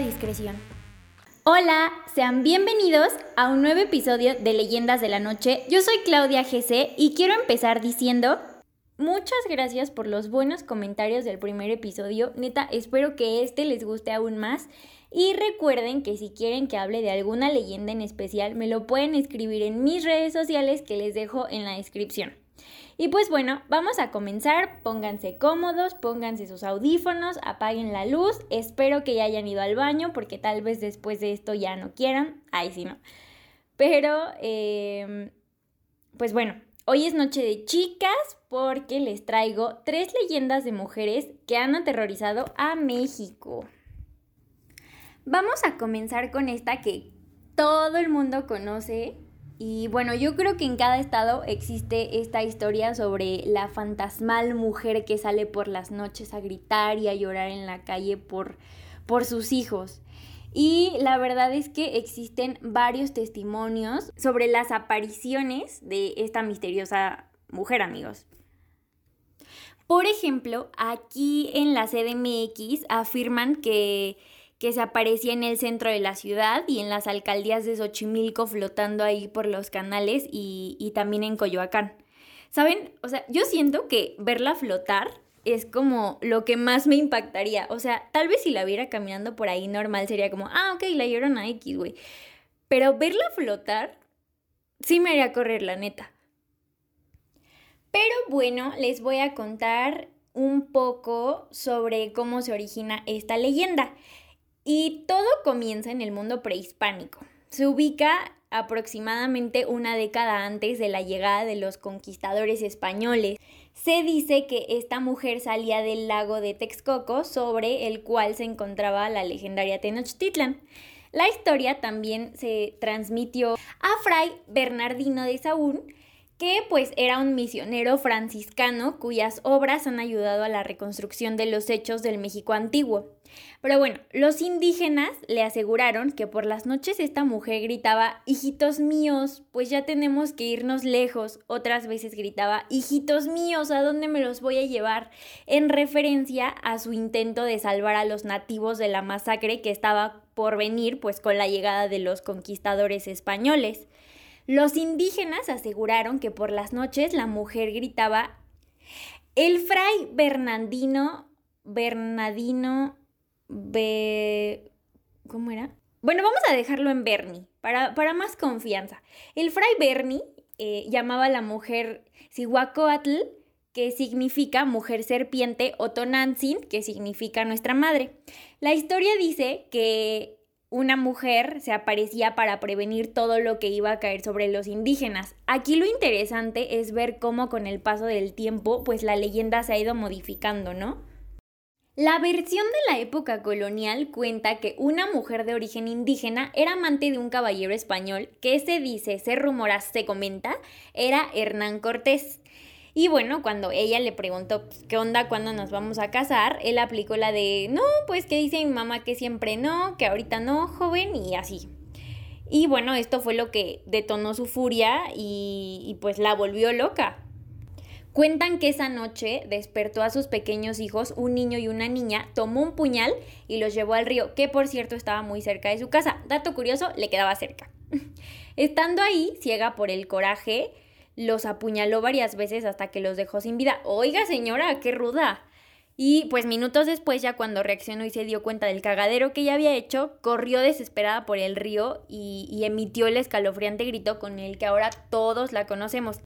discreción. Hola, sean bienvenidos a un nuevo episodio de Leyendas de la Noche. Yo soy Claudia GC y quiero empezar diciendo muchas gracias por los buenos comentarios del primer episodio. Neta, espero que este les guste aún más. Y recuerden que si quieren que hable de alguna leyenda en especial, me lo pueden escribir en mis redes sociales que les dejo en la descripción. Y pues bueno, vamos a comenzar. Pónganse cómodos, pónganse sus audífonos, apaguen la luz. Espero que ya hayan ido al baño porque tal vez después de esto ya no quieran. Ay, sí, no. Pero, em, pues bueno, hoy es noche de chicas porque les traigo tres leyendas de mujeres que han aterrorizado a México. Vamos a comenzar con esta que todo el mundo conoce y bueno, yo creo que en cada estado existe esta historia sobre la fantasmal mujer que sale por las noches a gritar y a llorar en la calle por, por sus hijos. Y la verdad es que existen varios testimonios sobre las apariciones de esta misteriosa mujer, amigos. Por ejemplo, aquí en la CDMX afirman que que se aparecía en el centro de la ciudad y en las alcaldías de Xochimilco flotando ahí por los canales y, también en Coyoacán. ¿Saben? O sea, yo siento que verla flotar es como lo que más me impactaría. O sea, tal vez si la viera caminando por ahí normal sería como, ah, ok, la llorona X, güey. Pero verla flotar sí me haría correr, la neta. Pero bueno, les voy a contar un poco sobre cómo se origina esta leyenda. Y todo comienza en el mundo prehispánico. Se ubica aproximadamente una década antes de la llegada de los conquistadores españoles. Se dice que esta mujer salía del lago de Texcoco, sobre el cual se encontraba la legendaria Tenochtitlan. La historia también se transmitió a Fray Bernardino de Sahagún, que pues era un misionero franciscano cuyas obras han ayudado a la reconstrucción de los hechos del México antiguo. Pero bueno, los indígenas le aseguraron que por las noches esta mujer gritaba, hijitos míos, pues ya tenemos que irnos lejos. Otras veces gritaba, hijitos míos, ¿a dónde me los voy a llevar? En referencia a su intento de salvar a los nativos de la masacre que estaba por venir, pues con la llegada de los conquistadores españoles. Los indígenas aseguraron que por las noches la mujer gritaba, el fray Bernardino, Bernardino ¿Cómo era? Bueno, vamos a dejarlo en Bernie, para, para más confianza. El fray Bernie eh, llamaba a la mujer Sihuacoatl, que significa mujer serpiente, o Tonantzin, que significa nuestra madre. La historia dice que una mujer se aparecía para prevenir todo lo que iba a caer sobre los indígenas. Aquí lo interesante es ver cómo con el paso del tiempo, pues la leyenda se ha ido modificando, ¿no? La versión de la época colonial cuenta que una mujer de origen indígena era amante de un caballero español que se dice, se rumora, se comenta, era Hernán Cortés. Y bueno, cuando ella le preguntó, pues, ¿qué onda? ¿Cuándo nos vamos a casar? Él aplicó la de, no, pues que dice mi mamá que siempre no, que ahorita no, joven, y así. Y bueno, esto fue lo que detonó su furia y pues la volvió loca. Cuentan que esa noche despertó a sus pequeños hijos, un niño y una niña, tomó un puñal y los llevó al río, que por cierto estaba muy cerca de su casa. Dato curioso, le quedaba cerca. Estando ahí, ciega por el coraje, los apuñaló varias veces hasta que los dejó sin vida. Oiga señora, qué ruda. Y pues minutos después, ya cuando reaccionó y se dio cuenta del cagadero que ella había hecho, corrió desesperada por el río y, y emitió el escalofriante grito con el que ahora todos la conocemos.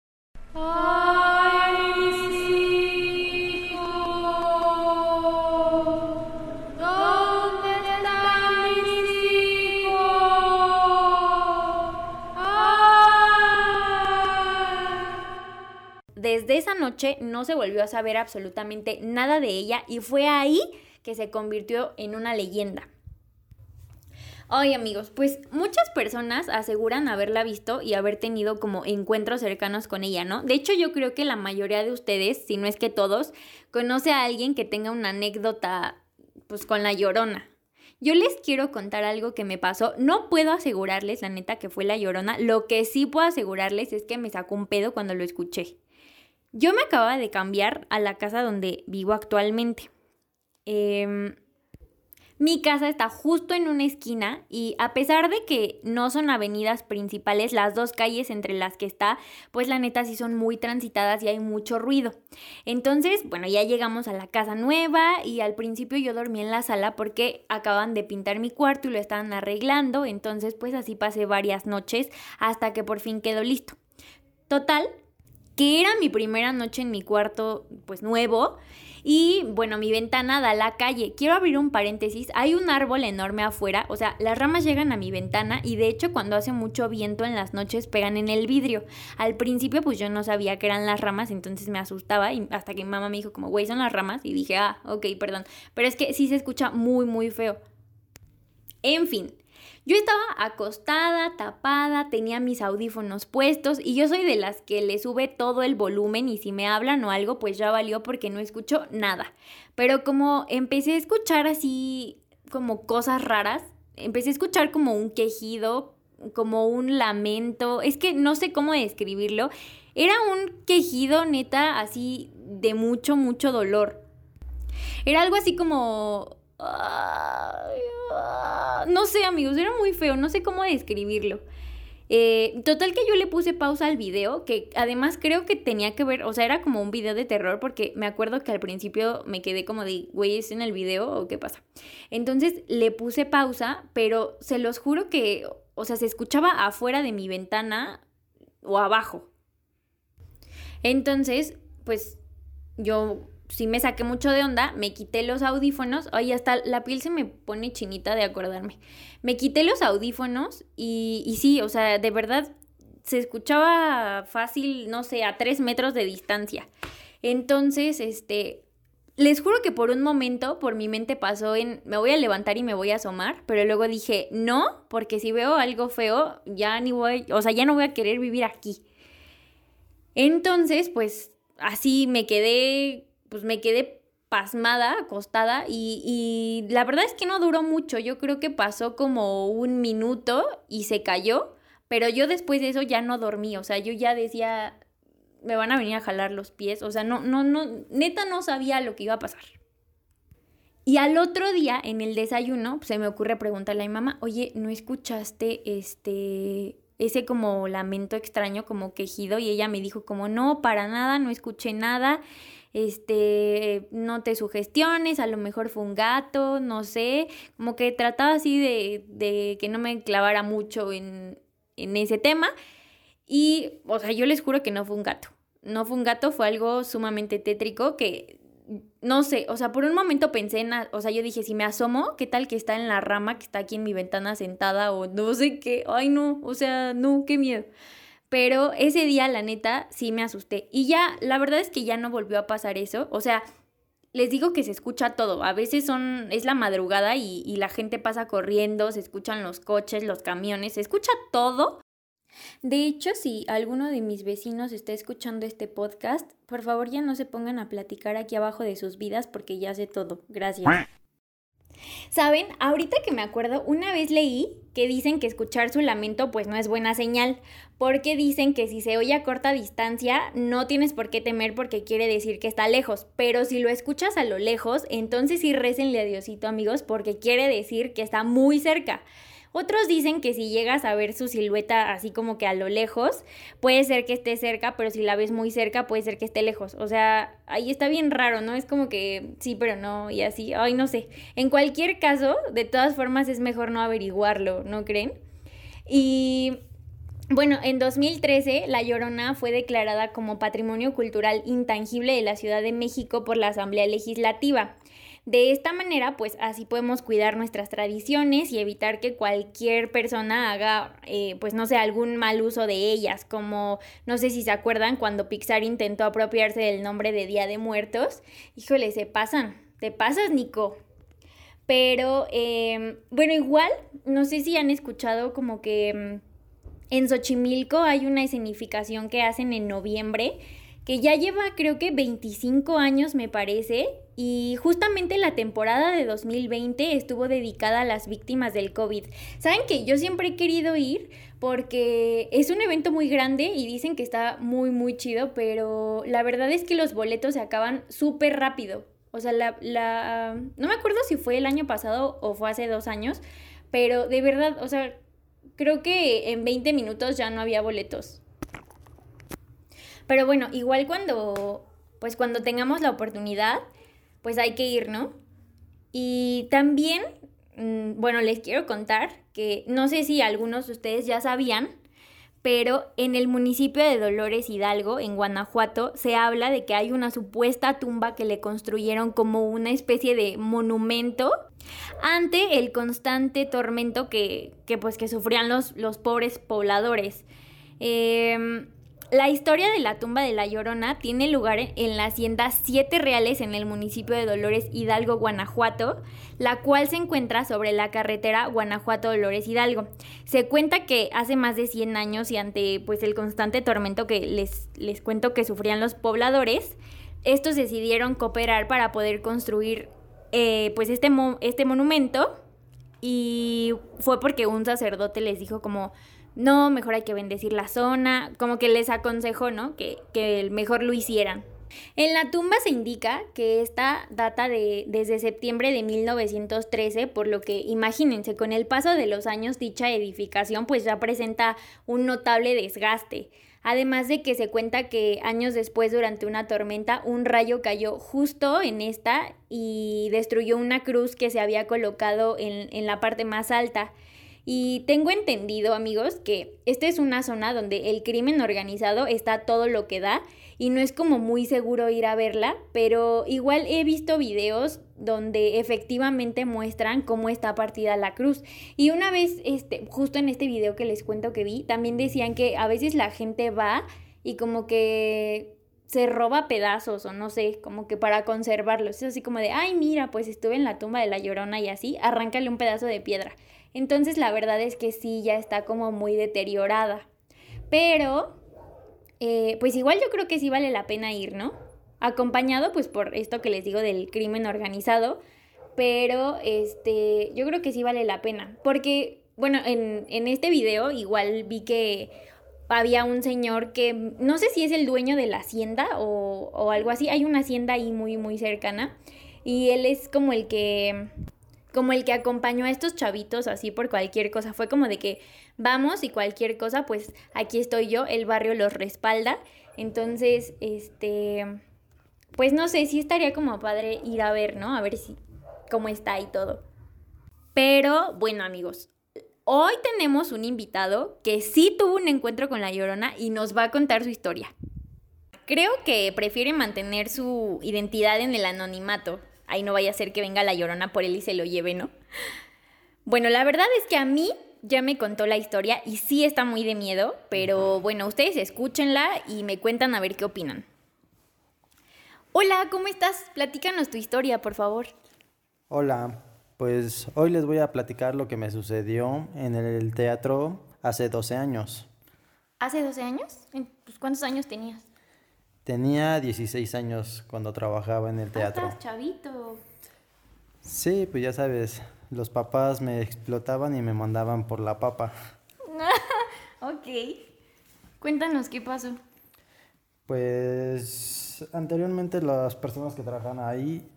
Desde esa noche no se volvió a saber absolutamente nada de ella y fue ahí que se convirtió en una leyenda. Ay amigos, pues muchas personas aseguran haberla visto y haber tenido como encuentros cercanos con ella, ¿no? De hecho yo creo que la mayoría de ustedes, si no es que todos, conoce a alguien que tenga una anécdota pues con la llorona. Yo les quiero contar algo que me pasó. No puedo asegurarles, la neta, que fue la llorona. Lo que sí puedo asegurarles es que me sacó un pedo cuando lo escuché. Yo me acababa de cambiar a la casa donde vivo actualmente. Eh, Mi casa está justo en una esquina y a pesar de que no son avenidas principales, las dos calles entre las que está, pues la neta sí son muy transitadas y hay mucho ruido. Entonces, bueno, ya llegamos a la casa nueva y al principio yo dormí en la sala porque acaban de pintar mi cuarto y lo estaban arreglando, entonces pues así pasé varias noches hasta que por fin quedó listo. Total, que era mi primera noche en mi cuarto pues nuevo y bueno, mi ventana da a la calle. Quiero abrir un paréntesis. Hay un árbol enorme afuera. O sea, las ramas llegan a mi ventana y de hecho cuando hace mucho viento en las noches pegan en el vidrio. Al principio pues yo no sabía que eran las ramas, entonces me asustaba y hasta que mi mamá me dijo como, güey, son las ramas. Y dije, ah, ok, perdón. Pero es que sí se escucha muy, muy feo. En fin, yo estaba acostada, tapada, tenía mis audífonos puestos y yo soy de las que le sube todo el volumen y si me hablan o algo pues ya valió porque no escucho nada. Pero como empecé a escuchar así como cosas raras, empecé a escuchar como un quejido, como un lamento, es que no sé cómo describirlo. Era un quejido neta así de mucho, mucho dolor. Era algo así como no sé, amigos, era muy feo, no sé cómo describirlo. Eh, total que yo le puse pausa al video, que además creo que tenía que ver, o sea, era como un video de terror, porque me acuerdo que al principio me quedé como de, güey, ¿es en el video o qué pasa? Entonces le puse pausa, pero se los juro que, o sea, se escuchaba afuera de mi ventana o abajo. Entonces, pues yo sí me saqué mucho de onda, me quité los audífonos, ay, hasta la piel se me pone chinita de acordarme. Me quité los audífonos y, y sí, o sea, de verdad se escuchaba fácil, no sé, a tres metros de distancia. Entonces, este, les juro que por un momento por mi mente pasó en me voy a levantar y me voy a asomar, pero luego dije, no, porque si veo algo feo, ya ni voy, o sea, ya no voy a querer vivir aquí. Entonces, pues así me quedé pues me quedé pasmada, acostada y, y, la verdad es que no duró mucho, yo creo que pasó como un minuto y se cayó, pero yo después de eso ya no dormí, o sea, yo ya decía, me van a venir a jalar los pies, o sea, no, no, no, neta no sabía lo que iba a pasar. Y al otro día, en el desayuno, se me ocurre preguntarle a mi mamá, oye, ¿no escuchaste este, ese como lamento extraño, como quejido? Y ella me dijo como, no, para nada, no escuché nada este, no te sugestiones, a lo mejor fue un gato, no sé, como que trataba así de, de que no me clavara mucho en, en ese tema. Y, o sea, yo les juro que no fue un gato. No fue un gato, fue algo sumamente tétrico que, no sé, o sea, por un momento pensé en, o sea, yo dije, si me asomo, ¿qué tal que está en la rama que está aquí en mi ventana sentada o no sé qué? Ay, no, o sea, no, qué miedo. Pero ese día, la neta, sí me asusté. Y ya, la verdad es que ya no volvió a pasar eso. O sea, les digo que se escucha todo. A veces son, es la madrugada y, y, la gente pasa corriendo, se escuchan los coches, los camiones, se escucha todo. De hecho, si alguno de mis vecinos está escuchando este podcast, por favor ya no se pongan a platicar aquí abajo de sus vidas porque ya sé todo. Gracias. Saben, ahorita que me acuerdo, una vez leí que dicen que escuchar su lamento pues no es buena señal, porque dicen que si se oye a corta distancia no tienes por qué temer porque quiere decir que está lejos, pero si lo escuchas a lo lejos, entonces sí recenle a Diosito amigos porque quiere decir que está muy cerca. Otros dicen que si llegas a ver su silueta así como que a lo lejos, puede ser que esté cerca, pero si la ves muy cerca, puede ser que esté lejos. O sea, ahí está bien raro, ¿no? Es como que sí, pero no, y así, ay, no sé. En cualquier caso, de todas formas es mejor no averiguarlo, ¿no creen? Y bueno, en 2013 La Llorona fue declarada como Patrimonio Cultural Intangible de la Ciudad de México por la Asamblea Legislativa. De esta manera, pues así podemos cuidar nuestras tradiciones y evitar que cualquier persona haga, eh, pues no sé, algún mal uso de ellas, como no sé si se acuerdan cuando Pixar intentó apropiarse del nombre de Día de Muertos. Híjole, se pasan, te pasas, Nico. Pero, em, bueno, igual, no sé si han escuchado como que em, en Xochimilco hay una escenificación que hacen en noviembre que ya lleva creo que 25 años me parece y justamente la temporada de 2020 estuvo dedicada a las víctimas del COVID. Saben que yo siempre he querido ir porque es un evento muy grande y dicen que está muy muy chido, pero la verdad es que los boletos se acaban súper rápido. O sea, la, la... No me acuerdo si fue el año pasado o fue hace dos años, pero de verdad, o sea, creo que en 20 minutos ya no había boletos. Pero bueno, igual cuando, pues cuando tengamos la oportunidad, pues hay que ir, ¿no? Y también, mm, bueno, les quiero contar que no sé si algunos de ustedes ya sabían, pero en el municipio de Dolores Hidalgo, en Guanajuato, se habla de que hay una supuesta tumba que le construyeron como una especie de monumento ante el constante tormento que, que pues, que sufrían los, los pobres pobladores. Eh, la historia de la tumba de la Llorona tiene lugar en la hacienda Siete Reales en el municipio de Dolores Hidalgo, Guanajuato, la cual se encuentra sobre la carretera Guanajuato-Dolores Hidalgo. Se cuenta que hace más de 100 años y ante pues el constante tormento que les, les cuento que sufrían los pobladores, estos decidieron cooperar para poder construir eh, pues este, este monumento y fue porque un sacerdote les dijo como no, mejor hay que bendecir la zona, como que les aconsejó, ¿no? Que, que mejor lo hicieran. En la tumba se indica que esta data de, desde septiembre de 1913, por lo que imagínense, con el paso de los años dicha edificación pues ya presenta un notable desgaste. Además de que se cuenta que años después durante una tormenta un rayo cayó justo en esta y destruyó una cruz que se había colocado en, en la parte más alta. Y tengo entendido, amigos, que esta es una zona donde el crimen organizado está todo lo que da y no es como muy seguro ir a verla, pero igual he visto videos donde efectivamente muestran cómo está partida la cruz. Y una vez, este, justo en este video que les cuento que vi, también decían que a veces la gente va y como que se roba pedazos o no sé, como que para conservarlos. Es así como de, ay, mira, pues estuve en la tumba de la llorona y así, arráncale un pedazo de piedra. Entonces la verdad es que sí, ya está como muy deteriorada. Pero, eh, pues igual yo creo que sí vale la pena ir, ¿no? Acompañado pues por esto que les digo del crimen organizado. Pero, este, yo creo que sí vale la pena. Porque, bueno, en, en este video igual vi que había un señor que no sé si es el dueño de la hacienda o, o, algo así. Hay una hacienda ahí muy, muy cercana. Y él es como el que como el que acompañó a estos chavitos así por cualquier cosa. Fue como de que vamos y cualquier cosa, pues aquí estoy yo, el barrio los respalda. Entonces, este, pues no sé, sí estaría como padre ir a ver, ¿no? A ver si, cómo está y todo. Pero bueno, amigos, hoy tenemos un invitado que sí tuvo un encuentro con la Llorona y nos va a contar su historia. Creo que prefiere mantener su identidad en el anonimato, ahí no vaya a ser que venga la llorona por él y se lo lleve, ¿no? Bueno, la verdad es que a mí ya me contó la historia y sí está muy de miedo, pero bueno, ustedes escúchenla y me cuentan a ver qué opinan. Hola, ¿cómo estás? Platícanos tu historia, por favor. Hola, pues hoy les voy a platicar lo que me sucedió en el teatro hace 12 años. ¿Hace 12 años? Pues, ¿Cuántos años tenías? Tenía 16 años cuando trabajaba en el ah, teatro. estás chavito. Sí, pues ya sabes, los papás me explotaban y me mandaban por la papa. ok. Cuéntanos qué pasó. Pues anteriormente las personas que trabajaban ahí,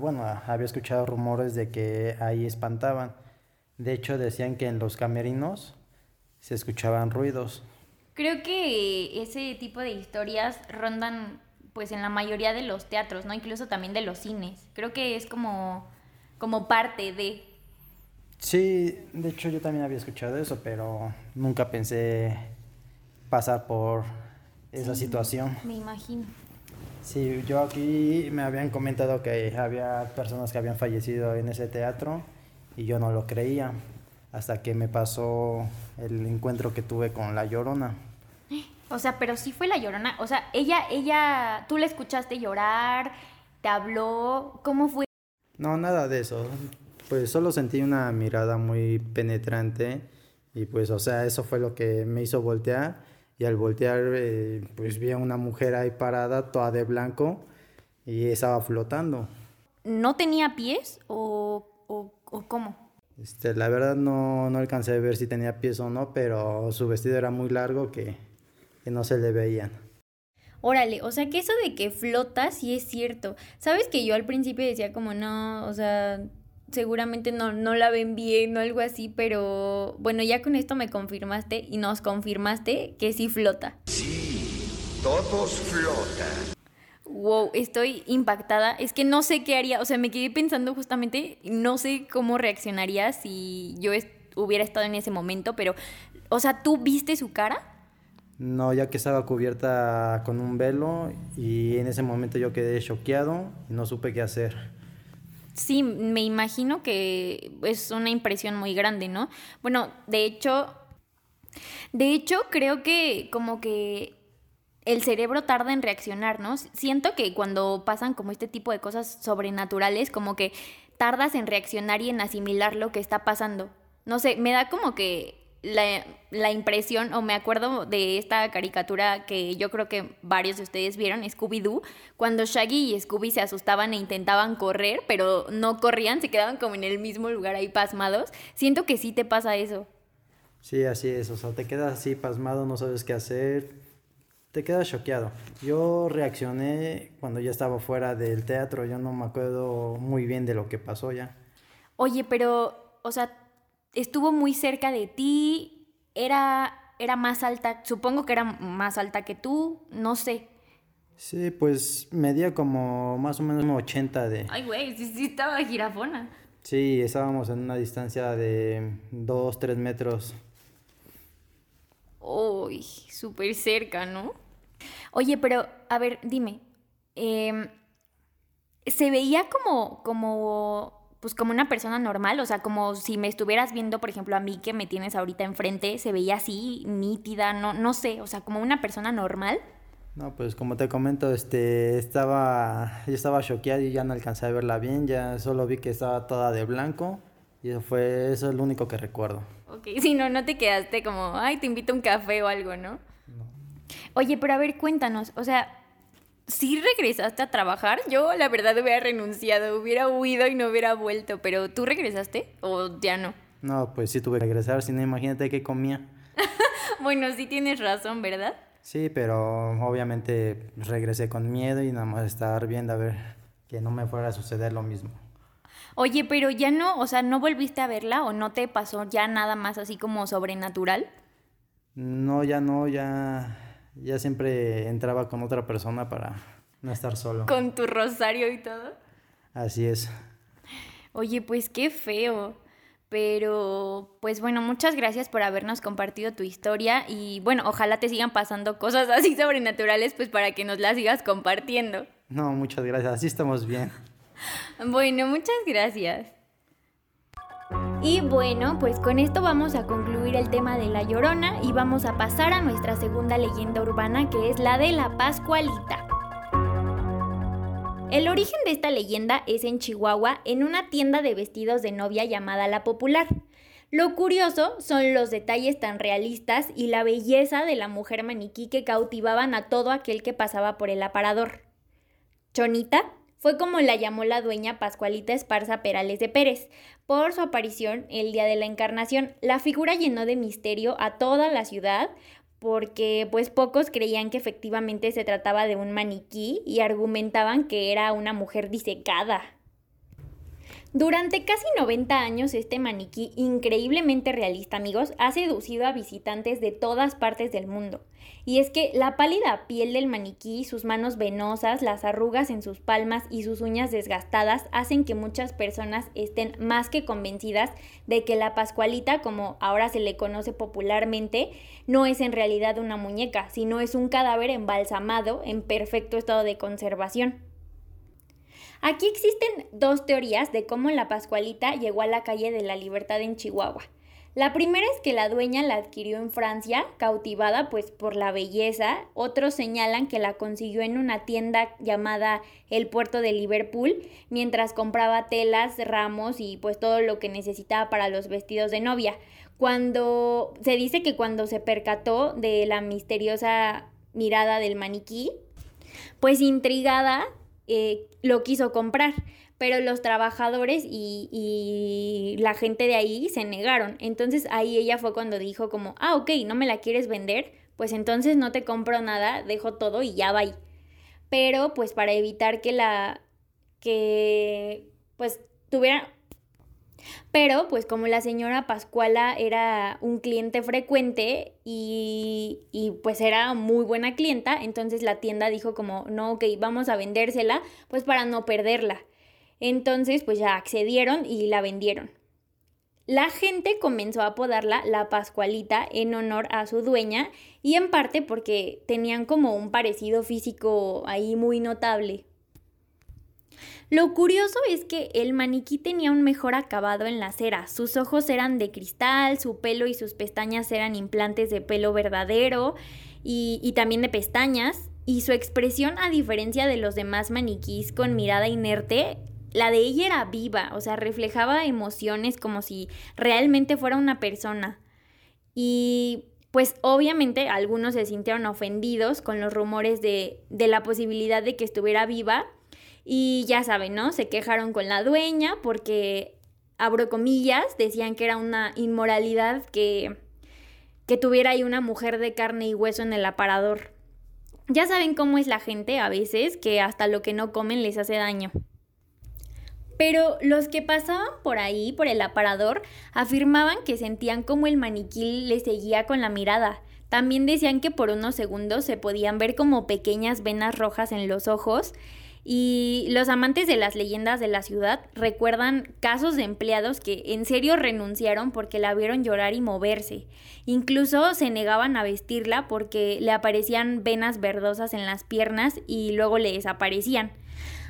bueno, había escuchado rumores de que ahí espantaban. De hecho, decían que en los camerinos se escuchaban ruidos. Creo que ese tipo de historias rondan pues en la mayoría de los teatros, ¿no? Incluso también de los cines. Creo que es como, como parte de... Sí, de hecho yo también había escuchado eso, pero nunca pensé pasar por esa situación. Me imagino. Sí, yo aquí me habían comentado que había personas que habían fallecido en ese teatro y yo no lo creía hasta que me pasó el encuentro que tuve con la Llorona. O sea, pero sí fue la llorona. O sea, ella, ella, tú la escuchaste llorar, te habló, ¿cómo fue? No, nada de eso. Pues solo sentí una mirada muy penetrante y pues, o sea, eso fue lo que me hizo voltear. Y al voltear, eh, pues vi a una mujer ahí parada, toda de blanco, y estaba flotando. ¿No tenía pies o, o, o cómo? Este, la verdad no, no alcancé a ver si tenía pies o no, pero su vestido era muy largo que que no se le veían. Órale, o sea que eso de que flota sí es cierto. Sabes que yo al principio decía como no, o sea, seguramente no, no la ven bien o algo así, pero bueno, ya con esto me confirmaste y nos confirmaste que sí flota. Sí, todos flotan. Wow, estoy impactada. Es que no sé qué haría, o sea, me quedé pensando justamente, no sé cómo reaccionaría si yo hubiera estado en ese momento, pero, o sea, ¿tú viste su cara? No, ya que estaba cubierta con un velo y en ese momento yo quedé choqueado y no supe qué hacer. Sí, me imagino que es una impresión muy grande, ¿no? Bueno, de hecho, de hecho creo que como que el cerebro tarda en reaccionar, ¿no? Siento que cuando pasan como este tipo de cosas sobrenaturales, como que tardas en reaccionar y en asimilar lo que está pasando. No sé, me da como que la, impresión, o me acuerdo de esta caricatura que yo creo que varios de ustedes vieron, Scooby-Doo, cuando Shaggy y Scooby se asustaban e intentaban correr, pero no corrían, se quedaban como en el mismo lugar ahí pasmados. Siento que sí te pasa eso. Sí, así es, o sea, te quedas así pasmado, no sabes qué hacer, te quedas choqueado. Yo reaccioné cuando ya estaba fuera del teatro, yo no me acuerdo muy bien de lo que pasó ya. Oye, pero, o sea, estuvo muy cerca de ti, era, era más alta, supongo que era más alta que tú, no sé. Sí, pues medía como más o menos 80 de... Ay, güey, sí, sí estaba girafona. Sí, estábamos en una distancia de 2, 3 metros. Uy, súper cerca, ¿no? Oye, pero, a ver, dime, em, ¿se veía como, como pues como una persona normal, o sea, como si me estuvieras viendo, por ejemplo, a mí que me tienes ahorita enfrente, se veía así, nítida, no, no sé, o sea, como una persona normal. No, pues como te comento, este, estaba, yo estaba choqueado y ya no alcancé a verla bien, ya solo vi que estaba toda de blanco y eso fue, eso es lo único que recuerdo. Ok, si no, no te quedaste como, ay, te invito a un café o algo, ¿no? No. Oye, pero a ver, cuéntanos, o sea, si regresaste a trabajar. Yo la verdad hubiera renunciado, hubiera huido y no hubiera vuelto, pero ¿tú regresaste o ya no? No, pues sí tuve que regresar, si no imagínate qué comía. bueno, sí tienes razón, ¿verdad? Sí, pero obviamente regresé con miedo y nada más estar viendo a ver que no me fuera a suceder lo mismo. Oye, pero ya no, o sea, ¿no volviste a verla o no te pasó ya nada más así como sobrenatural? No, ya no, ya ya siempre entraba con otra persona para no estar solo. ¿Con tu rosario y todo? Así es. Oye, pues qué feo. Pero, pues bueno, muchas gracias por habernos compartido tu historia y bueno, ojalá te sigan pasando cosas así sobrenaturales, pues para que nos las sigas compartiendo. No, muchas gracias, así estamos bien. Bueno, muchas gracias. Y bueno, pues con esto vamos a concluir el tema de la Llorona y vamos a pasar a nuestra segunda leyenda urbana que es la de la Pascualita. El origen de esta leyenda es en Chihuahua, en una tienda de vestidos de novia llamada La Popular. Lo curioso son los detalles tan realistas y la belleza de la mujer maniquí que cautivaban a todo aquel que pasaba por el aparador. Chonita fue como la llamó la dueña Pascualita Esparza Perales de Pérez, por su aparición el día de la encarnación. La figura llenó de misterio a toda la ciudad porque pues pocos creían que efectivamente se trataba de un maniquí y argumentaban que era una mujer disecada. Durante casi 90 años este maniquí increíblemente realista, amigos, ha seducido a visitantes de todas partes del mundo. Y es que la pálida piel del maniquí, sus manos venosas, las arrugas en sus palmas y sus uñas desgastadas hacen que muchas personas estén más que convencidas de que la Pascualita, como ahora se le conoce popularmente, no es en realidad una muñeca, sino es un cadáver embalsamado en perfecto estado de conservación. Aquí existen dos teorías de cómo la Pascualita llegó a la calle de la Libertad en Chihuahua. La primera es que la dueña la adquirió en Francia, cautivada pues por la belleza. Otros señalan que la consiguió en una tienda llamada El Puerto de Liverpool, mientras compraba telas, ramos y pues todo lo que necesitaba para los vestidos de novia. Cuando se dice que cuando se percató de la misteriosa mirada del maniquí, pues intrigada eh, lo quiso comprar, pero los trabajadores y, y, la gente de ahí se negaron. Entonces ahí ella fue cuando dijo como, ah, ok, no me la quieres vender, pues entonces no te compro nada, dejo todo y ya va. Pero pues para evitar que la, que pues tuviera pero pues como la señora Pascuala era un cliente frecuente y, y, pues era muy buena clienta, entonces la tienda dijo como, no, ok, vamos a vendérsela, pues para no perderla. Entonces pues ya accedieron y la vendieron. La gente comenzó a apodarla la Pascualita en honor a su dueña y en parte porque tenían como un parecido físico ahí muy notable. Lo curioso es que el maniquí tenía un mejor acabado en la cera. Sus ojos eran de cristal, su pelo y sus pestañas eran implantes de pelo verdadero y, también de pestañas. Y su expresión, a diferencia de los demás maniquís con mirada inerte, la de ella era viva, o sea, reflejaba emociones como si realmente fuera una persona. Y pues obviamente algunos se sintieron ofendidos con los rumores de, de la posibilidad de que estuviera viva y ya saben, ¿no? Se quejaron con la dueña porque, abro comillas, decían que era una inmoralidad que, que tuviera ahí una mujer de carne y hueso en el aparador. Ya saben cómo es la gente a veces, que hasta lo que no comen les hace daño. Pero los que pasaban por ahí, por el aparador, afirmaban que sentían como el maniquí les seguía con la mirada. También decían que por unos segundos se podían ver como pequeñas venas rojas en los ojos y los amantes de las leyendas de la ciudad recuerdan casos de empleados que en serio renunciaron porque la vieron llorar y moverse. Incluso se negaban a vestirla porque le aparecían venas verdosas en las piernas y luego le desaparecían.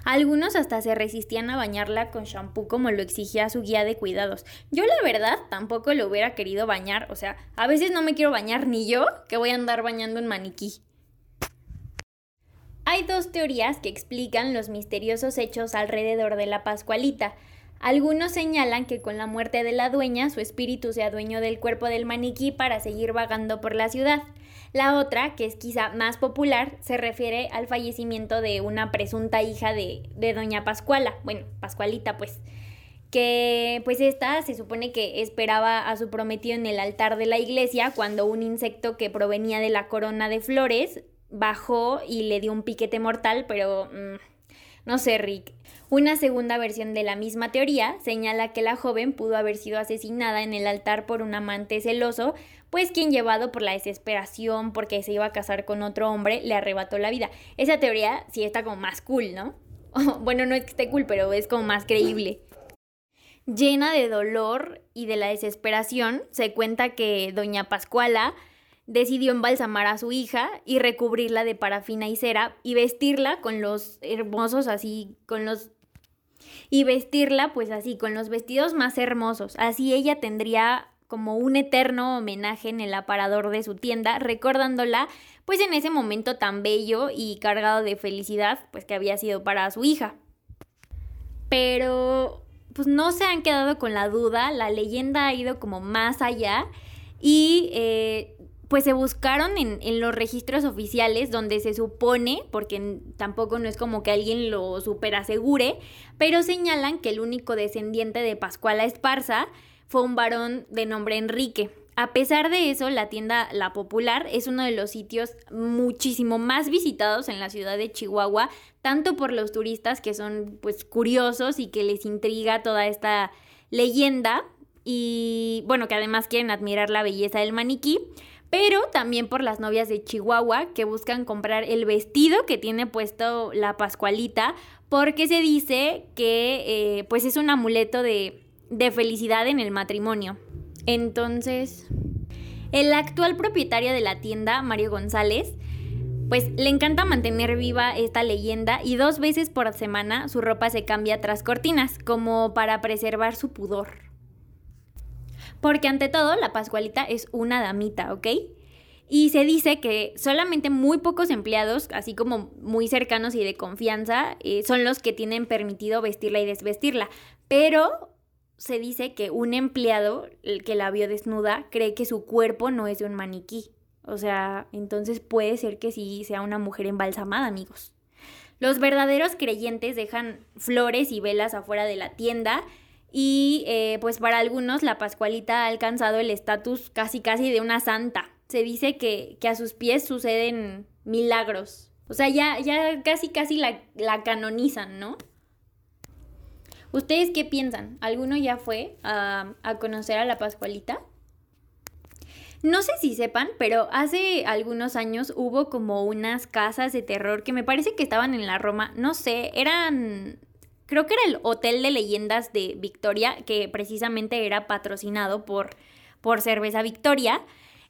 Algunos hasta se resistían a bañarla con shampoo como lo exigía su guía de cuidados. Yo la verdad tampoco lo hubiera querido bañar, o sea, a veces no me quiero bañar ni yo, que voy a andar bañando un maniquí. Hay dos teorías que explican los misteriosos hechos alrededor de la Pascualita. Algunos señalan que con la muerte de la dueña su espíritu se adueñó del cuerpo del maniquí para seguir vagando por la ciudad. La otra, que es quizá más popular, se refiere al fallecimiento de una presunta hija de, de doña Pascuala, bueno, Pascualita pues, que pues esta se supone que esperaba a su prometido en el altar de la iglesia cuando un insecto que provenía de la corona de flores bajó y le dio un piquete mortal, pero mm, no sé, Rick. Una segunda versión de la misma teoría señala que la joven pudo haber sido asesinada en el altar por un amante celoso, pues quien llevado por la desesperación porque se iba a casar con otro hombre le arrebató la vida. Esa teoría sí está como más cool, ¿no? bueno, no es que esté cool, pero es como más creíble. Llena de dolor y de la desesperación, se cuenta que doña Pascuala decidió embalsamar a su hija y recubrirla de parafina y cera y vestirla con los hermosos así, con los... y vestirla pues así, con los vestidos más hermosos. Así ella tendría como un eterno homenaje en el aparador de su tienda, recordándola pues en ese momento tan bello y cargado de felicidad pues que había sido para su hija. Pero pues no se han quedado con la duda, la leyenda ha ido como más allá y eh, pues se buscaron en, los registros oficiales donde se supone, porque tampoco no es como que alguien lo super asegure, pero señalan que el único descendiente de Pascuala Esparza fue un varón de nombre Enrique. A pesar de eso, la tienda La Popular es uno de los sitios muchísimo más visitados en la ciudad de Chihuahua, tanto por los turistas que son pues curiosos y que les intriga toda esta leyenda y bueno, que además quieren admirar la belleza del maniquí, pero también por las novias de Chihuahua que buscan comprar el vestido que tiene puesto la Pascualita porque se dice que eh, pues es un amuleto de, de felicidad en el matrimonio. Entonces, el actual propietario de la tienda, Mario González, pues le encanta mantener viva esta leyenda y dos veces por semana su ropa se cambia tras cortinas, como para preservar su pudor. Porque ante todo, la Pascualita es una damita, ¿ok? Y se dice que solamente muy pocos empleados, así como muy cercanos y de confianza, eh, son los que tienen permitido vestirla y desvestirla. Pero se dice que un empleado, el que la vio desnuda, cree que su cuerpo no es de un maniquí. O sea, entonces puede ser que sí sea una mujer embalsamada, amigos. Los verdaderos creyentes dejan flores y velas afuera de la tienda y eh, pues para algunos la Pascualita ha alcanzado el estatus casi casi de una santa. se dice que, que a sus pies suceden milagros. O sea, ya, ya casi casi la, la canonizan, ¿no? ¿Ustedes qué piensan? ¿Alguno ya fue a, a conocer a la Pascualita? No sé si sepan, pero hace algunos años hubo como unas casas de terror que me parece que estaban en la Roma, no sé, eran, creo que era el Hotel de Leyendas de Victoria, que precisamente era patrocinado por, por Cerveza Victoria.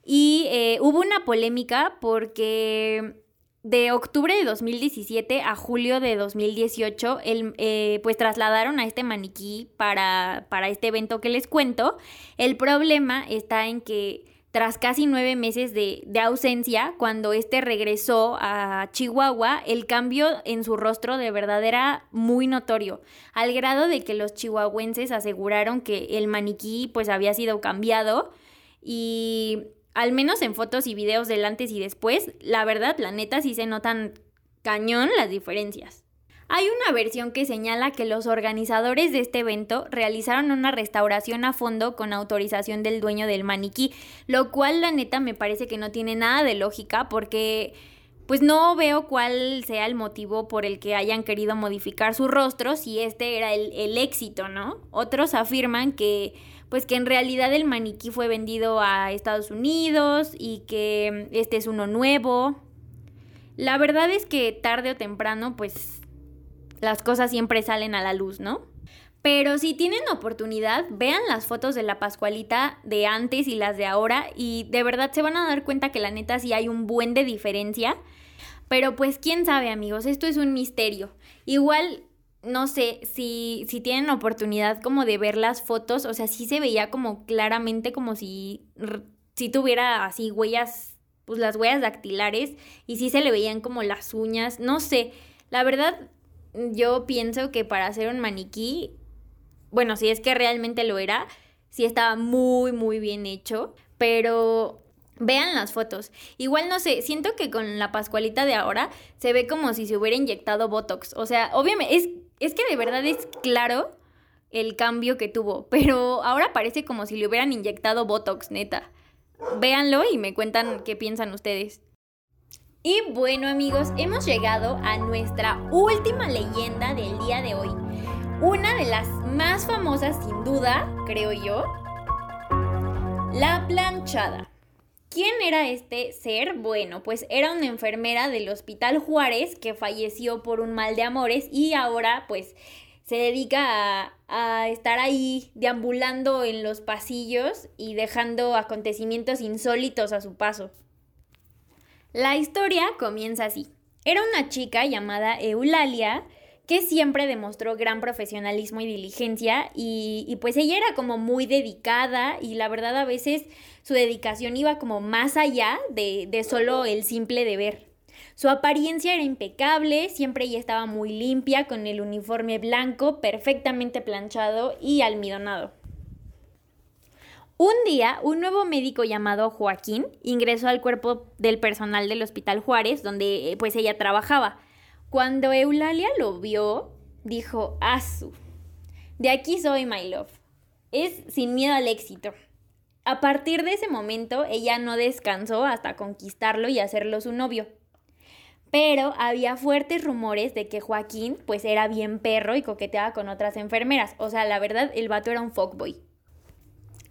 Y eh, hubo una polémica porque de octubre de 2017 a julio de 2018, el, eh, pues trasladaron a este maniquí para, para este evento que les cuento. El problema está en que tras casi nueve meses de, ausencia, cuando este regresó a Chihuahua, el cambio en su rostro de verdad era muy notorio, al grado de que los chihuahuenses aseguraron que el maniquí pues había sido cambiado y al menos en fotos y videos del antes y después, la verdad, la neta sí se notan cañón las diferencias. Hay una versión que señala que los organizadores de este evento realizaron una restauración a fondo con autorización del dueño del maniquí, lo cual la neta me parece que no tiene nada de lógica porque pues no veo cuál sea el motivo por el que hayan querido modificar su rostro si este era el, el éxito, ¿no? Otros afirman que pues que en realidad el maniquí fue vendido a Estados Unidos y que este es uno nuevo. La verdad es que tarde o temprano pues las cosas siempre salen a la luz, ¿no? Pero si tienen oportunidad, vean las fotos de la Pascualita de antes y las de ahora y de verdad se van a dar cuenta que la neta sí hay un buen de diferencia. Pero pues quién sabe amigos, esto es un misterio. Igual, no sé, si, si tienen oportunidad como de ver las fotos, o sea, sí se veía como claramente como si, si tuviera así huellas, pues las huellas dactilares y sí se le veían como las uñas, no sé. La verdad, yo pienso que para hacer un maniquí, bueno, si es que realmente lo era, sí estaba muy, muy bien hecho, pero vean las fotos. Igual no sé, siento que con la Pascualita de ahora se ve como si se hubiera inyectado Botox. O sea, obviamente, es, es que de verdad es claro el cambio que tuvo, pero ahora parece como si le hubieran inyectado Botox, neta. Véanlo y me cuentan qué piensan ustedes. Y bueno amigos, hemos llegado a nuestra última leyenda del día de hoy. Una de las más famosas sin duda, creo yo. La planchada. ¿Quién era este ser? Bueno, pues era una enfermera del Hospital Juárez que falleció por un mal de amores y ahora pues se dedica a, a, estar ahí deambulando en los pasillos y dejando acontecimientos insólitos a su paso. La historia comienza así. Era una chica llamada Eulalia que siempre demostró gran profesionalismo y diligencia y, pues ella era como muy dedicada y la verdad a veces su dedicación iba como más allá de, de solo el simple deber. Su apariencia era impecable, siempre ella estaba muy limpia con el uniforme blanco perfectamente planchado y almidonado. Un día, un nuevo médico llamado Joaquín ingresó al cuerpo del personal del Hospital Juárez, donde eh, pues ella trabajaba. Cuando Eulalia lo vio, dijo, Asu, de aquí soy, my love. Es sin miedo al éxito. A partir de ese momento, ella no descansó hasta conquistarlo y hacerlo su novio. Pero había fuertes rumores de que Joaquín, pues era bien perro y coqueteaba con otras enfermeras. O sea, la verdad, el vato era un fuckboy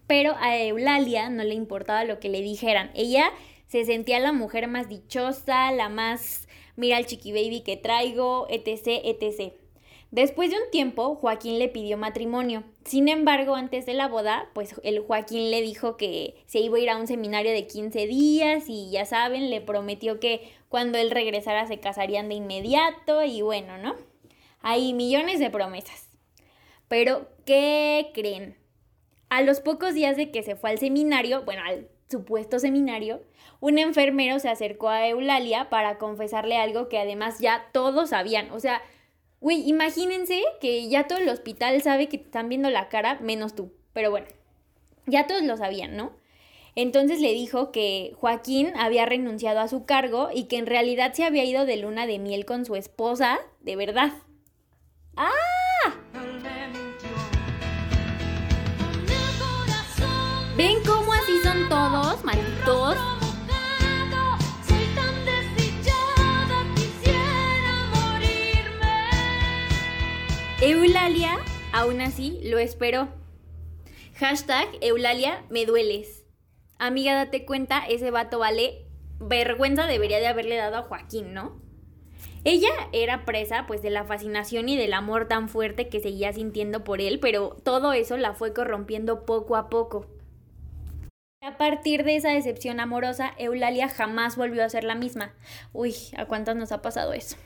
pero a Eulalia no le importaba lo que le dijeran. Ella se sentía la mujer más dichosa, la más, mira el chiqui baby que traigo, etc., etc. Después de un tiempo, Joaquín le pidió matrimonio. Sin embargo, antes de la boda, pues el Joaquín le dijo que se iba a ir a un seminario de 15 días y ya saben, le prometió que cuando él regresara se casarían de inmediato y bueno, ¿no? Hay millones de promesas. Pero, ¿qué creen? A los pocos días de que se fue al seminario, bueno, al supuesto seminario, un enfermero se acercó a Eulalia para confesarle algo que además ya todos sabían. O sea, güey, imagínense que ya todo el hospital sabe que te están viendo la cara, menos tú. Pero bueno, ya todos lo sabían, ¿no? Entonces le dijo que Joaquín había renunciado a su cargo y que en realidad se había ido de luna de miel con su esposa, de verdad. ¡Ah! ¿Ven cómo así son todos, malditos? Eulalia, aún así, lo esperó. Hashtag Eulalia, me dueles. Amiga, date cuenta, ese vato vale vergüenza debería de haberle dado a Joaquín, ¿no? Ella era presa pues de la fascinación y del amor tan fuerte que seguía sintiendo por él, pero todo eso la fue corrompiendo poco a poco. A partir de esa decepción amorosa, Eulalia jamás volvió a ser la misma. Uy, ¿a cuántas nos ha pasado eso?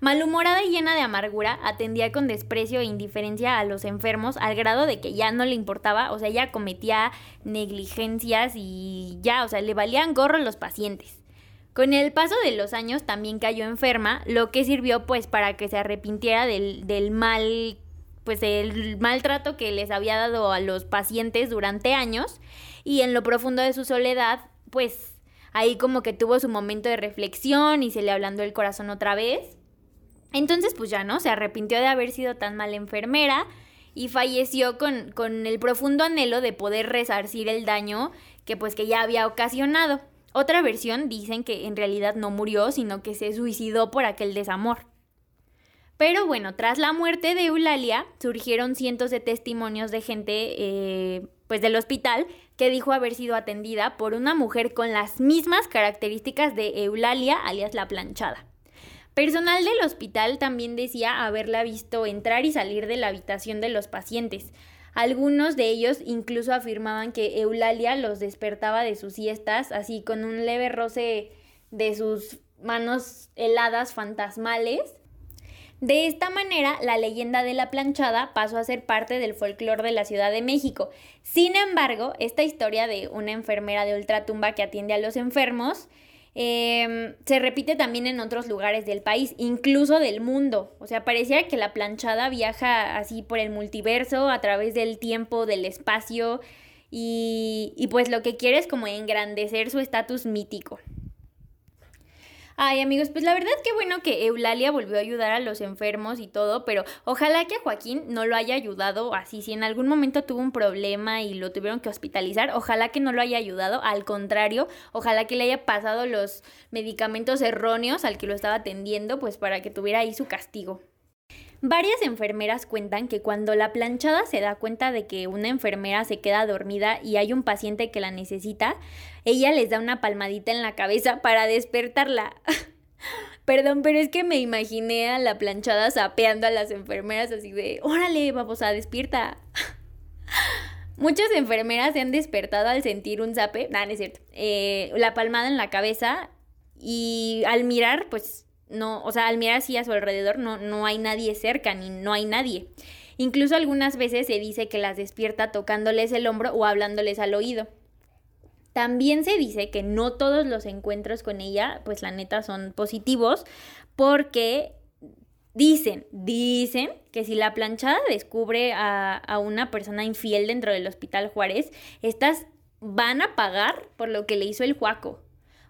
Malhumorada y llena de amargura, atendía con desprecio e indiferencia a los enfermos al grado de que ya no le importaba, o sea, ella cometía negligencias y ya, o sea, le valían gorro los pacientes. Con el paso de los años también cayó enferma, lo que sirvió pues para que se arrepintiera del, del mal, pues el maltrato que les había dado a los pacientes durante años y en lo profundo de su soledad, pues ahí como que tuvo su momento de reflexión y se le ablandó el corazón otra vez. Entonces, pues ya no, se arrepintió de haber sido tan mala enfermera y falleció con, con el profundo anhelo de poder resarcir el daño que pues que ya había ocasionado. Otra versión dicen que en realidad no murió, sino que se suicidó por aquel desamor. Pero bueno, tras la muerte de Eulalia, surgieron cientos de testimonios de gente eh, pues del hospital que dijo haber sido atendida por una mujer con las mismas características de Eulalia, alias la planchada. Personal del hospital también decía haberla visto entrar y salir de la habitación de los pacientes. Algunos de ellos incluso afirmaban que Eulalia los despertaba de sus siestas, así con un leve roce de sus manos heladas fantasmales. De esta manera, la leyenda de la planchada pasó a ser parte del folclore de la Ciudad de México. Sin embargo, esta historia de una enfermera de ultratumba que atiende a los enfermos Em, se repite también en otros lugares del país, incluso del mundo. O sea, parecía que la planchada viaja así por el multiverso, a través del tiempo, del espacio, y, y pues lo que quiere es como engrandecer su estatus mítico. Ay, amigos, pues la verdad que bueno que Eulalia volvió a ayudar a los enfermos y todo, pero ojalá que a Joaquín no lo haya ayudado así. Si en algún momento tuvo un problema y lo tuvieron que hospitalizar, ojalá que no lo haya ayudado. Al contrario, ojalá que le haya pasado los medicamentos erróneos al que lo estaba atendiendo, pues para que tuviera ahí su castigo. Varias enfermeras cuentan que cuando la planchada se da cuenta de que una enfermera se queda dormida y hay un paciente que la necesita, ella les da una palmadita en la cabeza para despertarla. Perdón, pero es que me imaginé a la planchada sapeando a las enfermeras así de, órale, vamos a despierta. Muchas enfermeras se han despertado al sentir un zape, no, no es cierto, eh, la palmada en la cabeza y al mirar, pues no, o sea, al mirar así a su alrededor no, no hay nadie cerca ni no hay nadie. Incluso algunas veces se dice que las despierta tocándoles el hombro o hablándoles al oído. También se dice que no todos los encuentros con ella, pues la neta, son positivos, porque dicen, dicen que si la planchada descubre a, a una persona infiel dentro del Hospital Juárez, estas van a pagar por lo que le hizo el Juaco.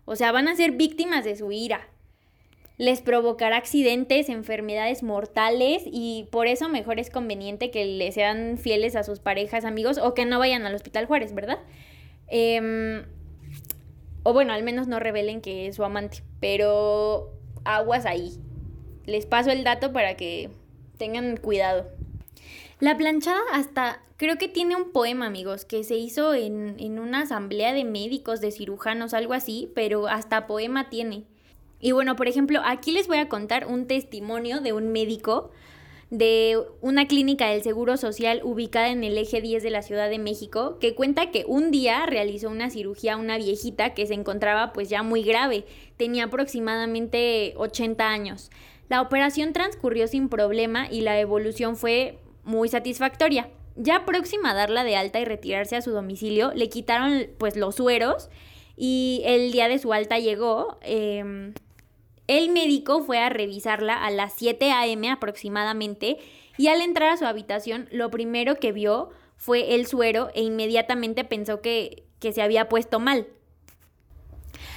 O sea, van a ser víctimas de su ira les provocará accidentes, enfermedades mortales y por eso mejor es conveniente que le sean fieles a sus parejas, amigos o que no vayan al Hospital Juárez, ¿verdad? Em, o bueno, al menos no revelen que es su amante, pero aguas ahí. Les paso el dato para que tengan cuidado. La planchada hasta creo que tiene un poema, amigos, que se hizo en, en una asamblea de médicos, de cirujanos, algo así, pero hasta poema tiene. Y bueno, por ejemplo, aquí les voy a contar un testimonio de un médico de una clínica del Seguro Social ubicada en el eje 10 de la Ciudad de México, que cuenta que un día realizó una cirugía a una viejita que se encontraba pues ya muy grave, tenía aproximadamente 80 años. La operación transcurrió sin problema y la evolución fue muy satisfactoria. Ya próxima a darla de alta y retirarse a su domicilio, le quitaron pues los sueros y el día de su alta llegó. Eh, el médico fue a revisarla a las 7 a.m. aproximadamente y al entrar a su habitación lo primero que vio fue el suero e inmediatamente pensó que, que se había puesto mal.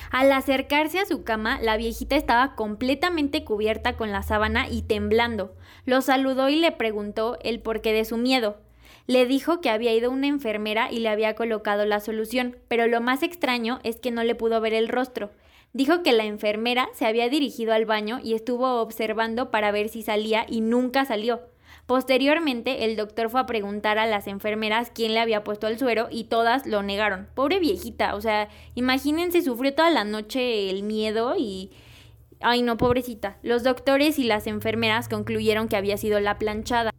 Al acercarse a su cama, la viejita estaba completamente cubierta con la sábana y temblando. Lo saludó y le preguntó el porqué de su miedo. Le dijo que había ido una enfermera y le había colocado la solución, pero lo más extraño es que no le pudo ver el rostro. Dijo que la enfermera se había dirigido al baño y estuvo observando para ver si salía y nunca salió. Posteriormente, el doctor fue a preguntar a las enfermeras quién le había puesto el suero y todas lo negaron. Pobre viejita, o sea, imagínense, sufrió toda la noche el miedo y... Ay, no, pobrecita. Los doctores y las enfermeras concluyeron que había sido la planchada.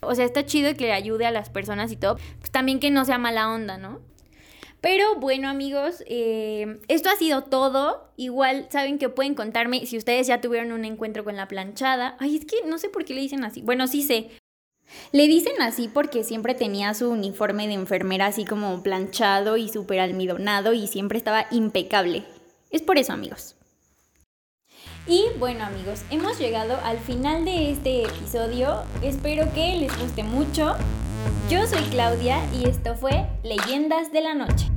O sea, está chido que ayude a las personas y todo. Pues también que no sea mala onda, ¿no? Pero bueno amigos, eh, esto ha sido todo. Igual saben que pueden contarme si ustedes ya tuvieron un encuentro con la planchada. Ay, es que no sé por qué le dicen así. Bueno, sí sé. Le dicen así porque siempre tenía su uniforme de enfermera así como planchado y súper almidonado y siempre estaba impecable. Es por eso amigos. Y bueno amigos, hemos llegado al final de este episodio. Espero que les guste mucho. Yo soy Claudia y esto fue Leyendas de la Noche.